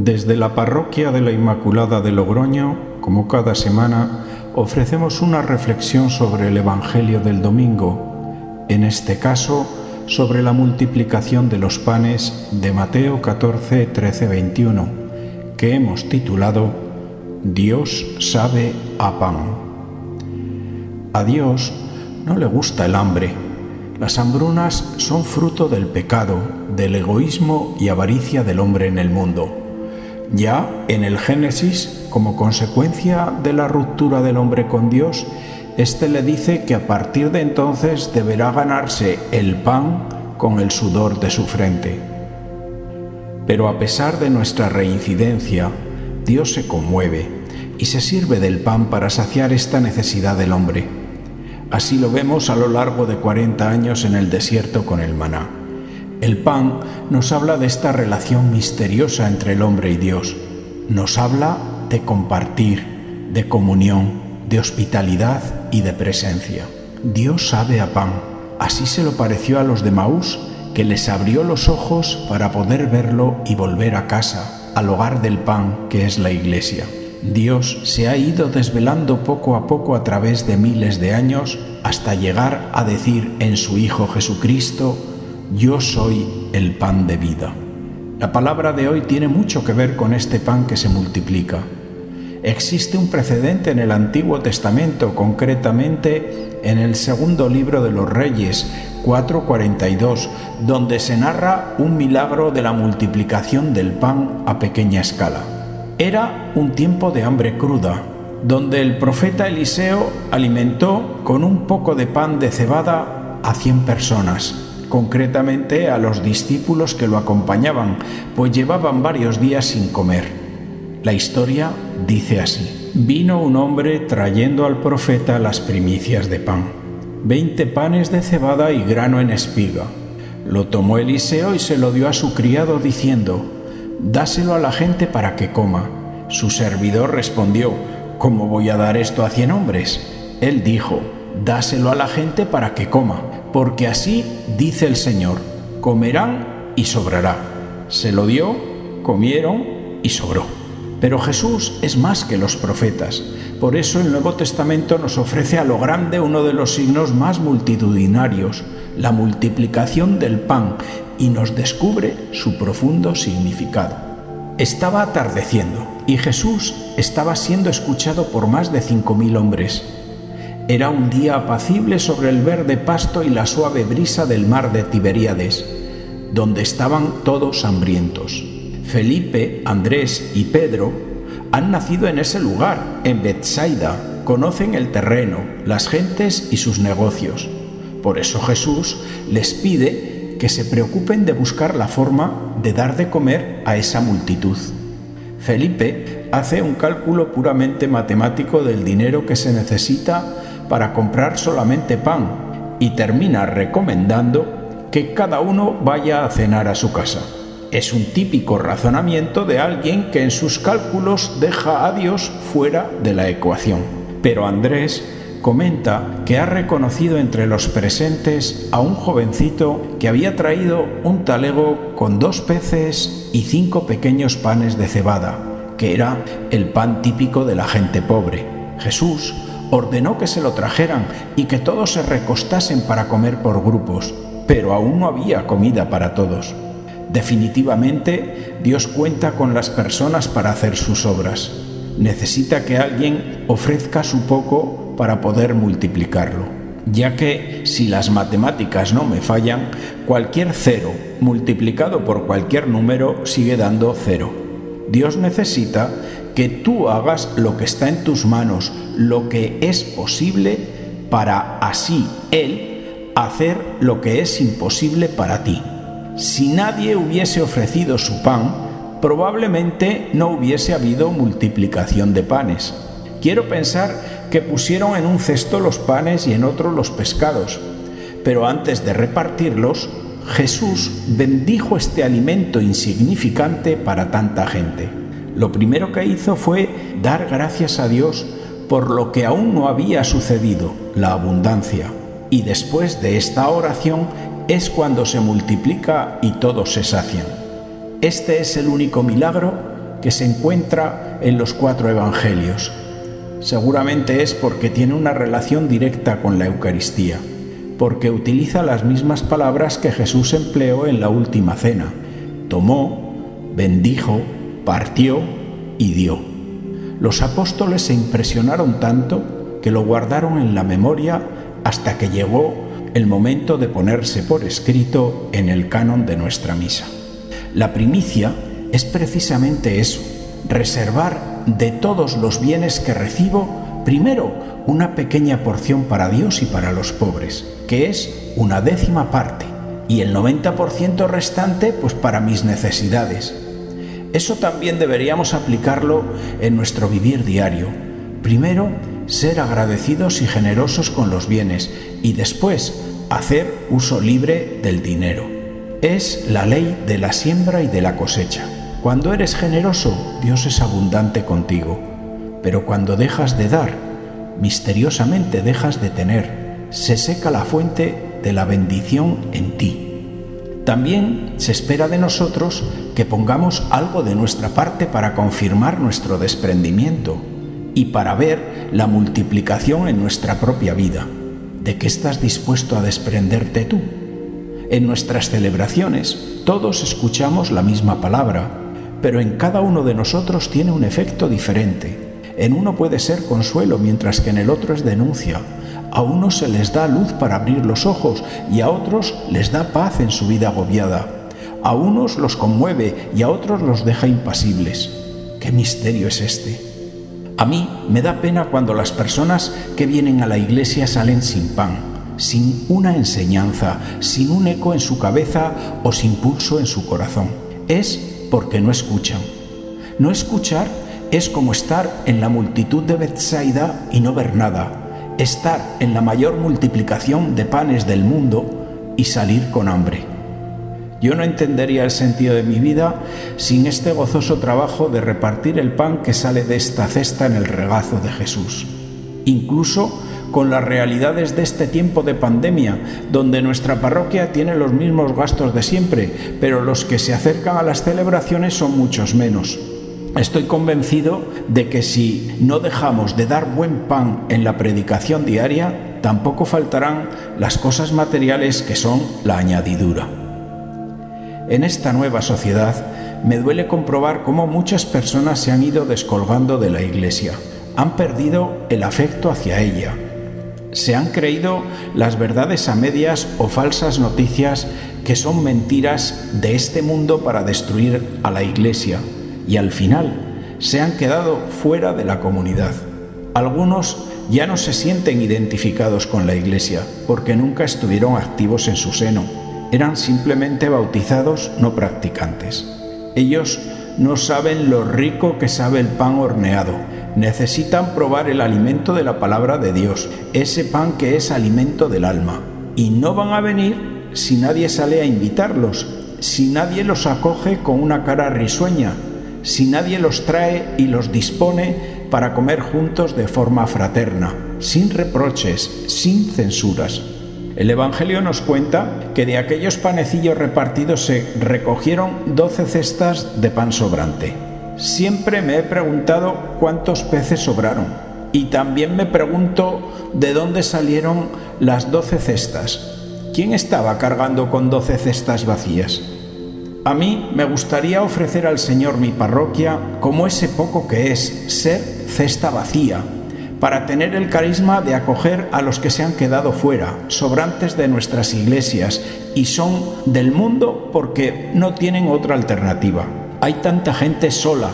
Desde la parroquia de la Inmaculada de Logroño, como cada semana, ofrecemos una reflexión sobre el Evangelio del domingo, en este caso sobre la multiplicación de los panes de Mateo 14, 13, 21, que hemos titulado Dios sabe a pan. A Dios no le gusta el hambre. Las hambrunas son fruto del pecado, del egoísmo y avaricia del hombre en el mundo. Ya en el Génesis, como consecuencia de la ruptura del hombre con Dios, éste le dice que a partir de entonces deberá ganarse el pan con el sudor de su frente. Pero a pesar de nuestra reincidencia, Dios se conmueve y se sirve del pan para saciar esta necesidad del hombre. Así lo vemos a lo largo de 40 años en el desierto con el maná. El pan nos habla de esta relación misteriosa entre el hombre y Dios. Nos habla de compartir, de comunión, de hospitalidad y de presencia. Dios sabe a pan. Así se lo pareció a los de Maús, que les abrió los ojos para poder verlo y volver a casa, al hogar del pan que es la iglesia. Dios se ha ido desvelando poco a poco a través de miles de años hasta llegar a decir en su Hijo Jesucristo, yo soy el pan de vida. La palabra de hoy tiene mucho que ver con este pan que se multiplica. Existe un precedente en el Antiguo Testamento, concretamente en el segundo libro de los Reyes 4.42, donde se narra un milagro de la multiplicación del pan a pequeña escala. Era un tiempo de hambre cruda, donde el profeta Eliseo alimentó con un poco de pan de cebada a cien personas concretamente a los discípulos que lo acompañaban, pues llevaban varios días sin comer. La historia dice así. Vino un hombre trayendo al profeta las primicias de pan, veinte panes de cebada y grano en espiga. Lo tomó Eliseo y se lo dio a su criado diciendo, Dáselo a la gente para que coma. Su servidor respondió, ¿Cómo voy a dar esto a cien hombres? Él dijo, Dáselo a la gente para que coma porque así dice el Señor, comerán y sobrará. Se lo dio, comieron y sobró. Pero Jesús es más que los profetas. Por eso el Nuevo Testamento nos ofrece a lo grande uno de los signos más multitudinarios, la multiplicación del pan, y nos descubre su profundo significado. Estaba atardeciendo y Jesús estaba siendo escuchado por más de cinco mil hombres. Era un día apacible sobre el verde pasto y la suave brisa del mar de Tiberíades, donde estaban todos hambrientos. Felipe, Andrés y Pedro han nacido en ese lugar, en Bethsaida, conocen el terreno, las gentes y sus negocios. Por eso Jesús les pide que se preocupen de buscar la forma de dar de comer a esa multitud. Felipe hace un cálculo puramente matemático del dinero que se necesita para comprar solamente pan y termina recomendando que cada uno vaya a cenar a su casa. Es un típico razonamiento de alguien que en sus cálculos deja a Dios fuera de la ecuación. Pero Andrés comenta que ha reconocido entre los presentes a un jovencito que había traído un talego con dos peces y cinco pequeños panes de cebada, que era el pan típico de la gente pobre. Jesús ordenó que se lo trajeran y que todos se recostasen para comer por grupos, pero aún no había comida para todos. Definitivamente, Dios cuenta con las personas para hacer sus obras. Necesita que alguien ofrezca su poco para poder multiplicarlo, ya que si las matemáticas no me fallan, cualquier cero multiplicado por cualquier número sigue dando cero. Dios necesita que tú hagas lo que está en tus manos, lo que es posible, para así Él hacer lo que es imposible para ti. Si nadie hubiese ofrecido su pan, probablemente no hubiese habido multiplicación de panes. Quiero pensar que pusieron en un cesto los panes y en otro los pescados, pero antes de repartirlos, Jesús bendijo este alimento insignificante para tanta gente. Lo primero que hizo fue dar gracias a Dios por lo que aún no había sucedido, la abundancia. Y después de esta oración es cuando se multiplica y todos se sacian. Este es el único milagro que se encuentra en los cuatro evangelios. Seguramente es porque tiene una relación directa con la Eucaristía, porque utiliza las mismas palabras que Jesús empleó en la última cena. Tomó, bendijo, partió y dio. Los apóstoles se impresionaron tanto que lo guardaron en la memoria hasta que llegó el momento de ponerse por escrito en el canon de nuestra misa. La primicia es precisamente eso, reservar de todos los bienes que recibo, primero una pequeña porción para Dios y para los pobres, que es una décima parte, y el 90% restante pues para mis necesidades. Eso también deberíamos aplicarlo en nuestro vivir diario. Primero, ser agradecidos y generosos con los bienes y después hacer uso libre del dinero. Es la ley de la siembra y de la cosecha. Cuando eres generoso, Dios es abundante contigo, pero cuando dejas de dar, misteriosamente dejas de tener, se seca la fuente de la bendición en ti. También se espera de nosotros que pongamos algo de nuestra parte para confirmar nuestro desprendimiento y para ver la multiplicación en nuestra propia vida. ¿De qué estás dispuesto a desprenderte tú? En nuestras celebraciones todos escuchamos la misma palabra, pero en cada uno de nosotros tiene un efecto diferente. En uno puede ser consuelo, mientras que en el otro es denuncia. A unos se les da luz para abrir los ojos y a otros les da paz en su vida agobiada. A unos los conmueve y a otros los deja impasibles. ¿Qué misterio es este? A mí me da pena cuando las personas que vienen a la iglesia salen sin pan, sin una enseñanza, sin un eco en su cabeza o sin pulso en su corazón. Es porque no escuchan. No escuchar es como estar en la multitud de Bethsaida y no ver nada, estar en la mayor multiplicación de panes del mundo y salir con hambre. Yo no entendería el sentido de mi vida sin este gozoso trabajo de repartir el pan que sale de esta cesta en el regazo de Jesús. Incluso con las realidades de este tiempo de pandemia, donde nuestra parroquia tiene los mismos gastos de siempre, pero los que se acercan a las celebraciones son muchos menos. Estoy convencido de que si no dejamos de dar buen pan en la predicación diaria, tampoco faltarán las cosas materiales que son la añadidura. En esta nueva sociedad me duele comprobar cómo muchas personas se han ido descolgando de la Iglesia, han perdido el afecto hacia ella, se han creído las verdades a medias o falsas noticias que son mentiras de este mundo para destruir a la Iglesia y al final se han quedado fuera de la comunidad. Algunos ya no se sienten identificados con la Iglesia porque nunca estuvieron activos en su seno. Eran simplemente bautizados no practicantes. Ellos no saben lo rico que sabe el pan horneado. Necesitan probar el alimento de la palabra de Dios, ese pan que es alimento del alma. Y no van a venir si nadie sale a invitarlos, si nadie los acoge con una cara risueña, si nadie los trae y los dispone para comer juntos de forma fraterna, sin reproches, sin censuras. El Evangelio nos cuenta que de aquellos panecillos repartidos se recogieron doce cestas de pan sobrante. Siempre me he preguntado cuántos peces sobraron y también me pregunto de dónde salieron las doce cestas. ¿Quién estaba cargando con doce cestas vacías? A mí me gustaría ofrecer al Señor mi parroquia como ese poco que es ser cesta vacía, para tener el carisma de acoger a los que se han quedado fuera, sobrantes de nuestras iglesias, y son del mundo porque no tienen otra alternativa. Hay tanta gente sola,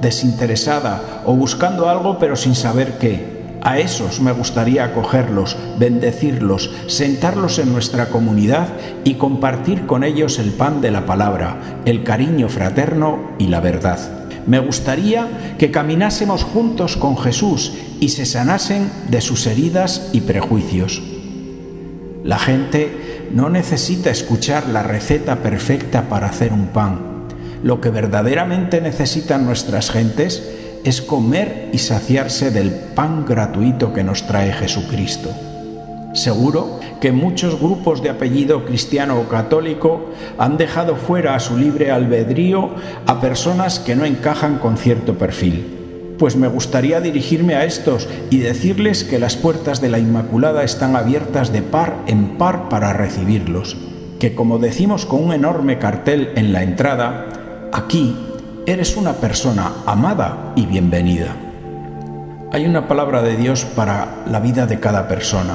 desinteresada o buscando algo pero sin saber qué. A esos me gustaría acogerlos, bendecirlos, sentarlos en nuestra comunidad y compartir con ellos el pan de la palabra, el cariño fraterno y la verdad. Me gustaría que caminásemos juntos con Jesús y se sanasen de sus heridas y prejuicios. La gente no necesita escuchar la receta perfecta para hacer un pan. Lo que verdaderamente necesitan nuestras gentes es comer y saciarse del pan gratuito que nos trae Jesucristo. Seguro que muchos grupos de apellido cristiano o católico han dejado fuera a su libre albedrío a personas que no encajan con cierto perfil. Pues me gustaría dirigirme a estos y decirles que las puertas de la Inmaculada están abiertas de par en par para recibirlos, que como decimos con un enorme cartel en la entrada, aquí eres una persona amada y bienvenida. Hay una palabra de Dios para la vida de cada persona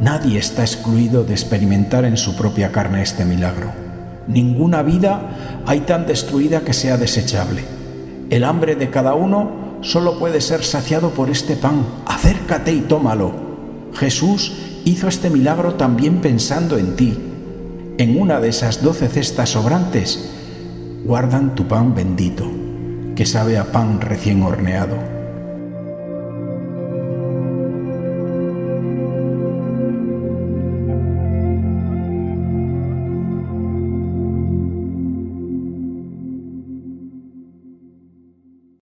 Nadie está excluido de experimentar en su propia carne este milagro. Ninguna vida hay tan destruida que sea desechable. El hambre de cada uno solo puede ser saciado por este pan. Acércate y tómalo. Jesús hizo este milagro también pensando en ti. En una de esas doce cestas sobrantes guardan tu pan bendito, que sabe a pan recién horneado.